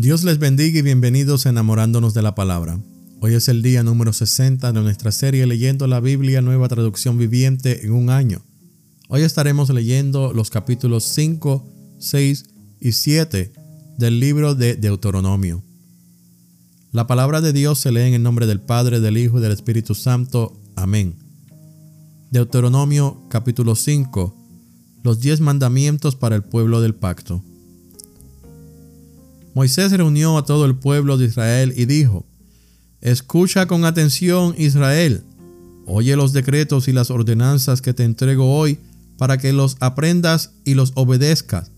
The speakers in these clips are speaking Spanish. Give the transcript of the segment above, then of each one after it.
Dios les bendiga y bienvenidos enamorándonos de la palabra. Hoy es el día número 60 de nuestra serie leyendo la Biblia Nueva Traducción Viviente en un año. Hoy estaremos leyendo los capítulos 5, 6 y 7 del libro de Deuteronomio. La palabra de Dios se lee en el nombre del Padre, del Hijo y del Espíritu Santo. Amén. Deuteronomio capítulo 5. Los diez mandamientos para el pueblo del pacto. Moisés reunió a todo el pueblo de Israel y dijo, Escucha con atención Israel, oye los decretos y las ordenanzas que te entrego hoy para que los aprendas y los obedezcas.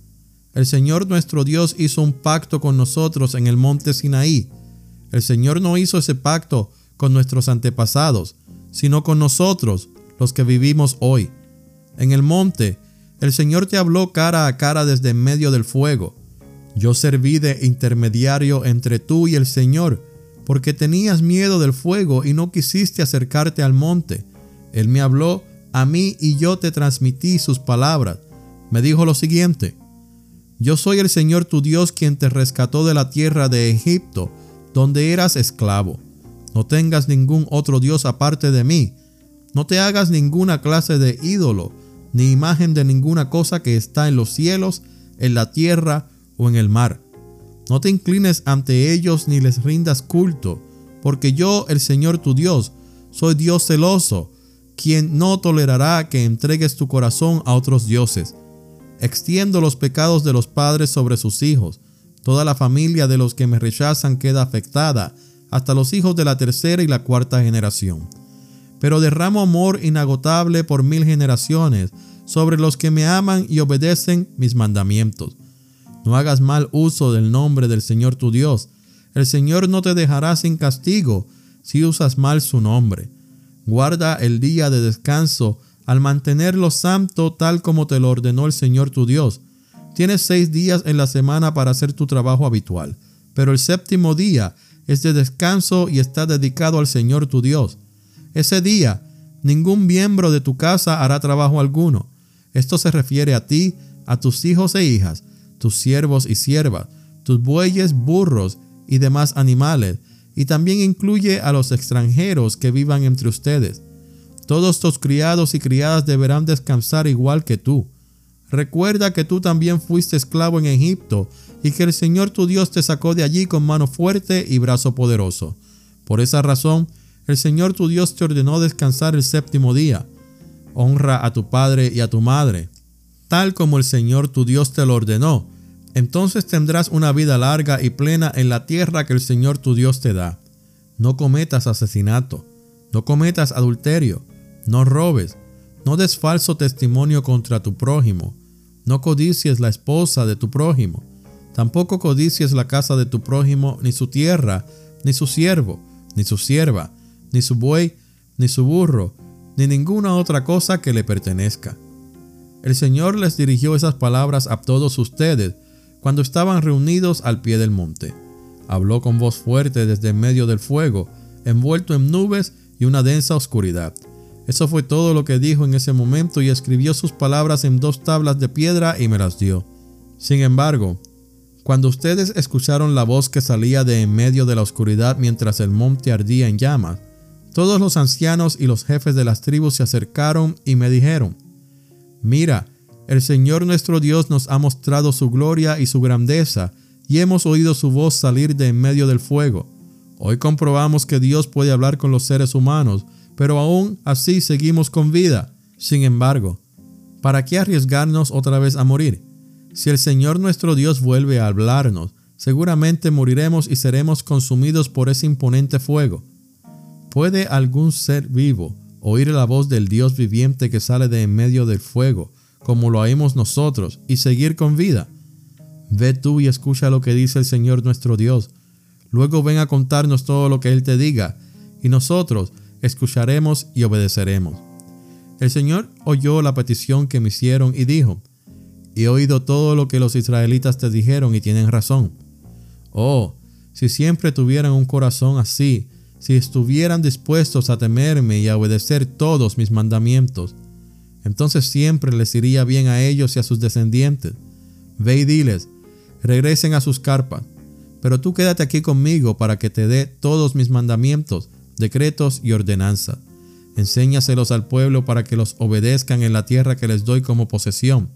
El Señor nuestro Dios hizo un pacto con nosotros en el monte Sinaí. El Señor no hizo ese pacto con nuestros antepasados, sino con nosotros, los que vivimos hoy. En el monte, el Señor te habló cara a cara desde en medio del fuego. Yo serví de intermediario entre tú y el Señor, porque tenías miedo del fuego y no quisiste acercarte al monte. Él me habló a mí y yo te transmití sus palabras. Me dijo lo siguiente, yo soy el Señor tu Dios quien te rescató de la tierra de Egipto, donde eras esclavo. No tengas ningún otro Dios aparte de mí. No te hagas ninguna clase de ídolo, ni imagen de ninguna cosa que está en los cielos, en la tierra o en el mar. No te inclines ante ellos ni les rindas culto, porque yo, el Señor tu Dios, soy Dios celoso, quien no tolerará que entregues tu corazón a otros dioses. Extiendo los pecados de los padres sobre sus hijos. Toda la familia de los que me rechazan queda afectada, hasta los hijos de la tercera y la cuarta generación. Pero derramo amor inagotable por mil generaciones sobre los que me aman y obedecen mis mandamientos. No hagas mal uso del nombre del Señor tu Dios. El Señor no te dejará sin castigo si usas mal su nombre. Guarda el día de descanso al mantenerlo santo tal como te lo ordenó el Señor tu Dios. Tienes seis días en la semana para hacer tu trabajo habitual, pero el séptimo día es de descanso y está dedicado al Señor tu Dios. Ese día ningún miembro de tu casa hará trabajo alguno. Esto se refiere a ti, a tus hijos e hijas, tus siervos y siervas, tus bueyes, burros y demás animales, y también incluye a los extranjeros que vivan entre ustedes. Todos tus criados y criadas deberán descansar igual que tú. Recuerda que tú también fuiste esclavo en Egipto y que el Señor tu Dios te sacó de allí con mano fuerte y brazo poderoso. Por esa razón, el Señor tu Dios te ordenó descansar el séptimo día. Honra a tu padre y a tu madre, tal como el Señor tu Dios te lo ordenó. Entonces tendrás una vida larga y plena en la tierra que el Señor tu Dios te da. No cometas asesinato, no cometas adulterio, no robes, no des falso testimonio contra tu prójimo, no codicies la esposa de tu prójimo, tampoco codicies la casa de tu prójimo, ni su tierra, ni su siervo, ni su sierva, ni su buey, ni su burro, ni ninguna otra cosa que le pertenezca. El Señor les dirigió esas palabras a todos ustedes cuando estaban reunidos al pie del monte. Habló con voz fuerte desde en medio del fuego, envuelto en nubes y una densa oscuridad. Eso fue todo lo que dijo en ese momento y escribió sus palabras en dos tablas de piedra y me las dio. Sin embargo, cuando ustedes escucharon la voz que salía de en medio de la oscuridad mientras el monte ardía en llamas, todos los ancianos y los jefes de las tribus se acercaron y me dijeron, Mira, el Señor nuestro Dios nos ha mostrado su gloria y su grandeza, y hemos oído su voz salir de en medio del fuego. Hoy comprobamos que Dios puede hablar con los seres humanos, pero aún así seguimos con vida. Sin embargo, ¿para qué arriesgarnos otra vez a morir? Si el Señor nuestro Dios vuelve a hablarnos, seguramente moriremos y seremos consumidos por ese imponente fuego. ¿Puede algún ser vivo oír la voz del Dios viviente que sale de en medio del fuego, como lo oímos nosotros, y seguir con vida. Ve tú y escucha lo que dice el Señor nuestro Dios. Luego ven a contarnos todo lo que Él te diga, y nosotros escucharemos y obedeceremos. El Señor oyó la petición que me hicieron y dijo, He oído todo lo que los israelitas te dijeron y tienen razón. Oh, si siempre tuvieran un corazón así, si estuvieran dispuestos a temerme y a obedecer todos mis mandamientos, entonces siempre les iría bien a ellos y a sus descendientes. Ve y diles, regresen a sus carpas. pero tú quédate aquí conmigo para que te dé todos mis mandamientos, decretos y ordenanzas. Enséñaselos al pueblo para que los obedezcan en la tierra que les doy como posesión.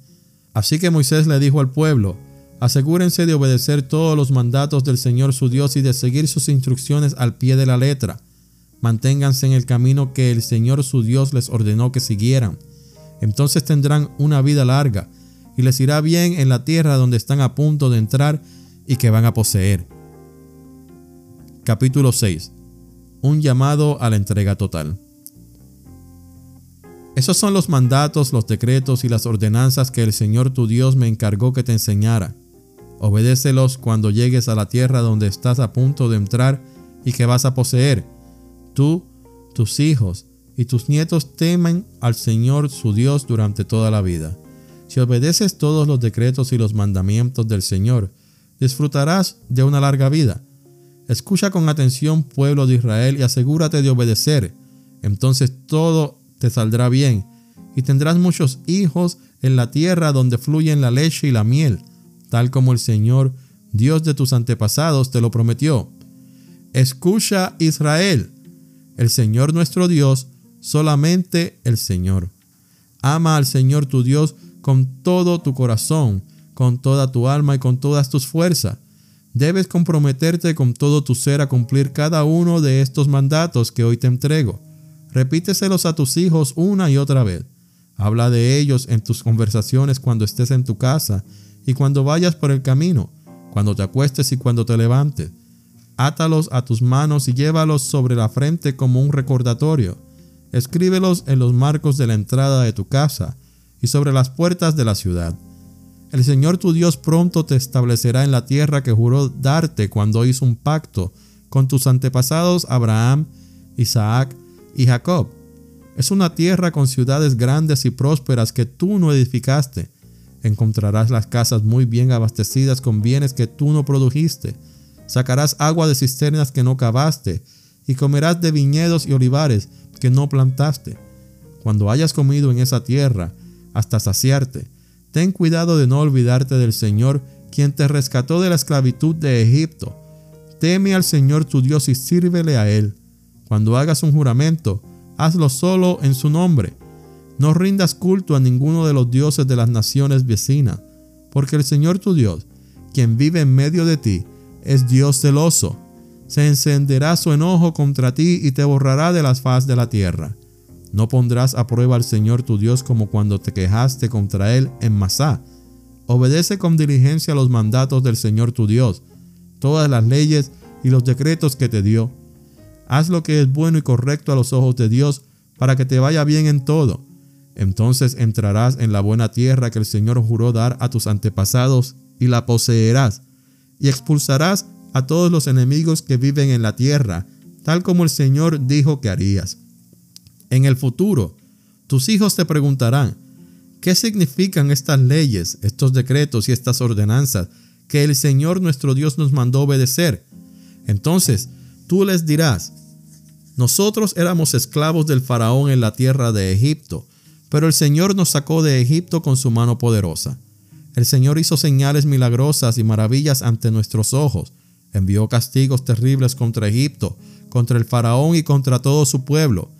Así que Moisés le dijo al pueblo, asegúrense de obedecer todos los mandatos del Señor su Dios y de seguir sus instrucciones al pie de la letra. Manténganse en el camino que el Señor su Dios les ordenó que siguieran. Entonces tendrán una vida larga y les irá bien en la tierra donde están a punto de entrar y que van a poseer. Capítulo 6. Un llamado a la entrega total. Esos son los mandatos, los decretos y las ordenanzas que el Señor tu Dios me encargó que te enseñara. Obedécelos cuando llegues a la tierra donde estás a punto de entrar y que vas a poseer. Tú, tus hijos y tus nietos temen al Señor su Dios durante toda la vida. Si obedeces todos los decretos y los mandamientos del Señor, disfrutarás de una larga vida. Escucha con atención, pueblo de Israel, y asegúrate de obedecer. Entonces todo te saldrá bien, y tendrás muchos hijos en la tierra donde fluyen la leche y la miel, tal como el Señor, Dios de tus antepasados, te lo prometió. Escucha Israel, el Señor nuestro Dios, solamente el Señor. Ama al Señor tu Dios con todo tu corazón, con toda tu alma y con todas tus fuerzas. Debes comprometerte con todo tu ser a cumplir cada uno de estos mandatos que hoy te entrego. Repíteselos a tus hijos una y otra vez. Habla de ellos en tus conversaciones cuando estés en tu casa y cuando vayas por el camino, cuando te acuestes y cuando te levantes. Átalos a tus manos y llévalos sobre la frente como un recordatorio. Escríbelos en los marcos de la entrada de tu casa y sobre las puertas de la ciudad. El Señor tu Dios pronto te establecerá en la tierra que juró darte cuando hizo un pacto con tus antepasados Abraham, Isaac y Jacob. Es una tierra con ciudades grandes y prósperas que tú no edificaste. Encontrarás las casas muy bien abastecidas con bienes que tú no produjiste. Sacarás agua de cisternas que no cavaste, y comerás de viñedos y olivares que no plantaste. Cuando hayas comido en esa tierra, hasta saciarte, Ten cuidado de no olvidarte del Señor, quien te rescató de la esclavitud de Egipto. Teme al Señor tu Dios y sírvele a Él. Cuando hagas un juramento, hazlo solo en su nombre. No rindas culto a ninguno de los dioses de las naciones vecinas, porque el Señor tu Dios, quien vive en medio de ti, es Dios celoso. Se encenderá su enojo contra ti y te borrará de las faz de la tierra. No pondrás a prueba al Señor tu Dios como cuando te quejaste contra Él en Masá. Obedece con diligencia los mandatos del Señor tu Dios, todas las leyes y los decretos que te dio. Haz lo que es bueno y correcto a los ojos de Dios, para que te vaya bien en todo. Entonces entrarás en la buena tierra que el Señor juró dar a tus antepasados, y la poseerás, y expulsarás a todos los enemigos que viven en la tierra, tal como el Señor dijo que harías. En el futuro, tus hijos te preguntarán, ¿qué significan estas leyes, estos decretos y estas ordenanzas que el Señor nuestro Dios nos mandó obedecer? Entonces, tú les dirás, nosotros éramos esclavos del faraón en la tierra de Egipto, pero el Señor nos sacó de Egipto con su mano poderosa. El Señor hizo señales milagrosas y maravillas ante nuestros ojos, envió castigos terribles contra Egipto, contra el faraón y contra todo su pueblo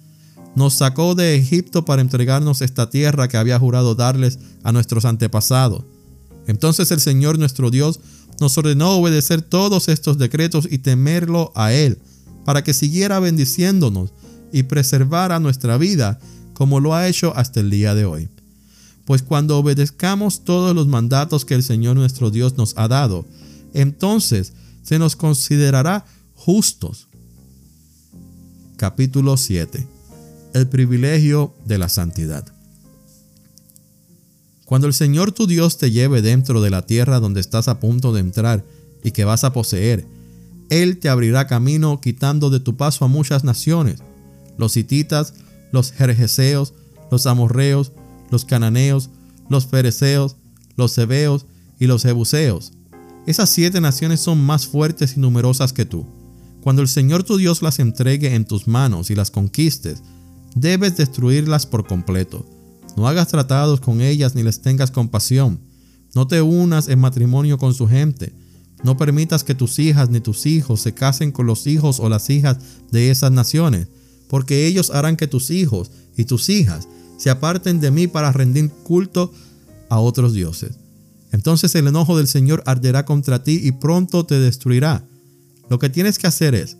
nos sacó de Egipto para entregarnos esta tierra que había jurado darles a nuestros antepasados. Entonces el Señor nuestro Dios nos ordenó obedecer todos estos decretos y temerlo a Él, para que siguiera bendiciéndonos y preservara nuestra vida como lo ha hecho hasta el día de hoy. Pues cuando obedezcamos todos los mandatos que el Señor nuestro Dios nos ha dado, entonces se nos considerará justos. Capítulo 7 el privilegio de la santidad. Cuando el Señor tu Dios te lleve dentro de la tierra donde estás a punto de entrar y que vas a poseer, Él te abrirá camino quitando de tu paso a muchas naciones, los hititas, los jerjeseos, los amorreos, los cananeos, los fereceos, los hebeos y los jebuseos. Esas siete naciones son más fuertes y numerosas que tú. Cuando el Señor tu Dios las entregue en tus manos y las conquistes, debes destruirlas por completo. No hagas tratados con ellas ni les tengas compasión. No te unas en matrimonio con su gente, No permitas que tus hijas ni tus hijos se casen con los hijos o las hijas de esas naciones, porque ellos harán que tus hijos y tus hijas se aparten de mí para rendir culto a otros dioses. Entonces el enojo del Señor arderá contra ti y pronto te destruirá. Lo que tienes que hacer es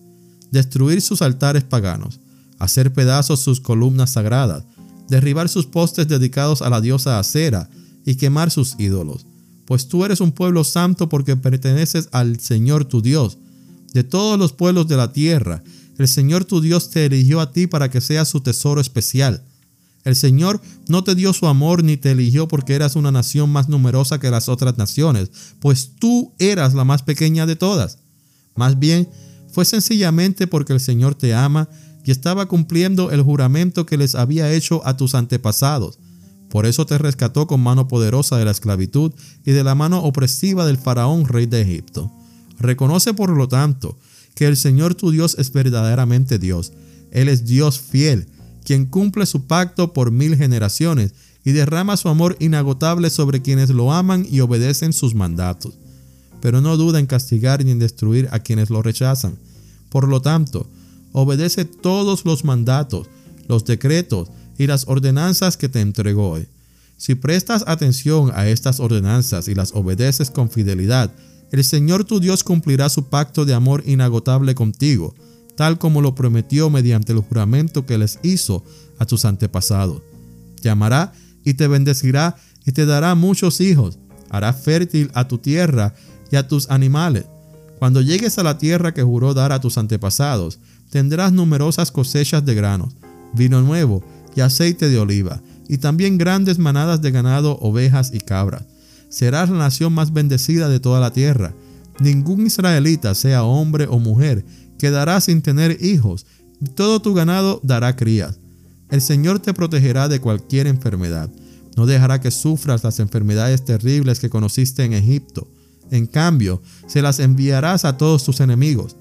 destruir sus altares paganos, hacer pedazos sus columnas sagradas, derribar sus postes dedicados a la diosa Acera y quemar sus ídolos pues tú eres un pueblo santo porque perteneces al Señor tu Dios. De todos los pueblos de la tierra, el Señor tu Dios te eligió a ti para que seas su tesoro especial. El Señor no te dio su amor ni te eligió porque eras una nación más numerosa que las otras naciones, pues tú eras la más pequeña de todas. Más bien, fue sencillamente porque el Señor te ama y estaba cumpliendo el juramento que les había hecho a tus antepasados por eso te rescató con mano poderosa de la esclavitud y de la mano opresiva del faraón rey de Egipto. Reconoce por lo tanto que el Señor tu Dios es verdaderamente Dios. Él es Dios fiel, quien cumple su pacto por mil generaciones y derrama su amor inagotable sobre quienes lo aman y obedecen sus mandatos. Pero no duda en castigar ni en destruir a quienes lo rechazan. Por lo tanto, obedece todos los mandatos, los decretos, y las ordenanzas que te entregó hoy. Si prestas atención a estas ordenanzas y las obedeces con fidelidad, el Señor tu Dios cumplirá su pacto de amor inagotable contigo, tal como lo prometió mediante el juramento que les hizo a tus antepasados. Te amará y te bendecirá y te dará muchos hijos, hará fértil a tu tierra y a tus animales. Cuando llegues a la tierra que juró dar a tus antepasados, tendrás numerosas cosechas de granos, vino nuevo y aceite de oliva, y también grandes manadas de ganado, ovejas y cabras. Serás la nación más bendecida de toda la tierra. Ningún israelita, sea hombre o mujer, quedará sin tener hijos, todo tu ganado dará crías. El Señor te protegerá de cualquier enfermedad. No dejará que sufras las enfermedades terribles que conociste en Egipto. En cambio, se las enviarás a todos tus enemigos.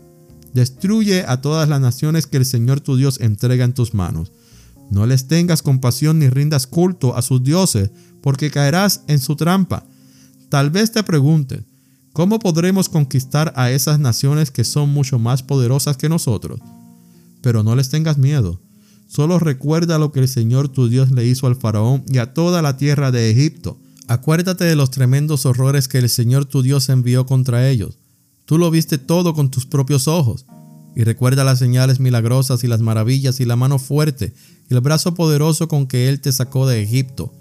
Destruye a todas las naciones que el Señor tu Dios entrega en tus manos no les tengas compasión ni rindas culto a sus dioses, porque caerás en su trampa. Tal vez te pregunten, ¿cómo podremos conquistar a esas naciones que son mucho más poderosas que nosotros? Pero no les tengas miedo. Solo recuerda lo que el Señor tu Dios le hizo al faraón y a toda la tierra de Egipto. Acuérdate de los tremendos horrores que el Señor tu Dios envió contra ellos. Tú lo viste todo con tus propios ojos. Y recuerda las señales milagrosas y las maravillas y la mano fuerte y el brazo poderoso con que Él te sacó de Egipto.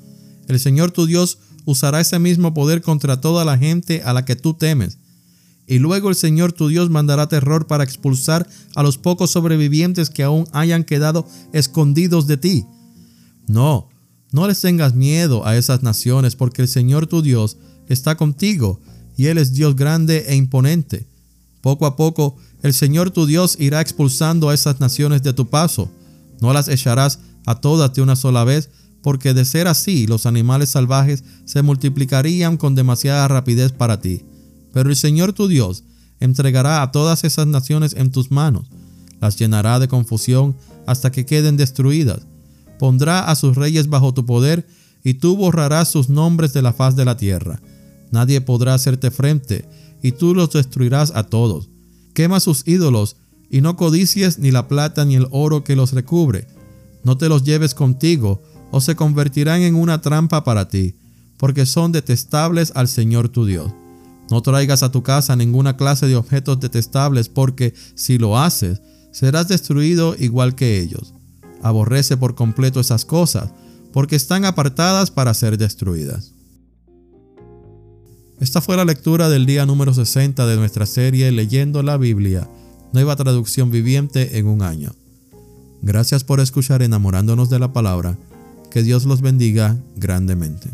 El Señor tu Dios usará ese mismo poder contra toda la gente a la que tú temes. Y luego el Señor tu Dios mandará terror para expulsar a los pocos sobrevivientes que aún hayan quedado escondidos de ti. No, no les tengas miedo a esas naciones, porque el Señor tu Dios está contigo, y Él es Dios grande e imponente. Poco a poco el Señor tu Dios irá expulsando a esas naciones de tu paso. No las echarás a todas de una sola vez, porque de ser así los animales salvajes se multiplicarían con demasiada rapidez para ti. Pero el Señor tu Dios entregará a todas esas naciones en tus manos, las llenará de confusión hasta que queden destruidas. Pondrá a sus reyes bajo tu poder y tú borrarás sus nombres de la faz de la tierra. Nadie podrá hacerte frente y tú los destruirás a todos. Quema sus ídolos, y no codicies ni la plata ni el oro que los recubre. No te los lleves contigo, o se convertirán en una trampa para ti, porque son detestables al Señor tu Dios. No traigas a tu casa ninguna clase de objetos detestables, porque si lo haces, serás destruido igual que ellos. Aborrece por completo esas cosas, porque están apartadas para ser destruidas. Esta fue la lectura del día número 60 de nuestra serie Leyendo la Biblia, nueva traducción viviente en un año. Gracias por escuchar enamorándonos de la palabra. Que Dios los bendiga grandemente.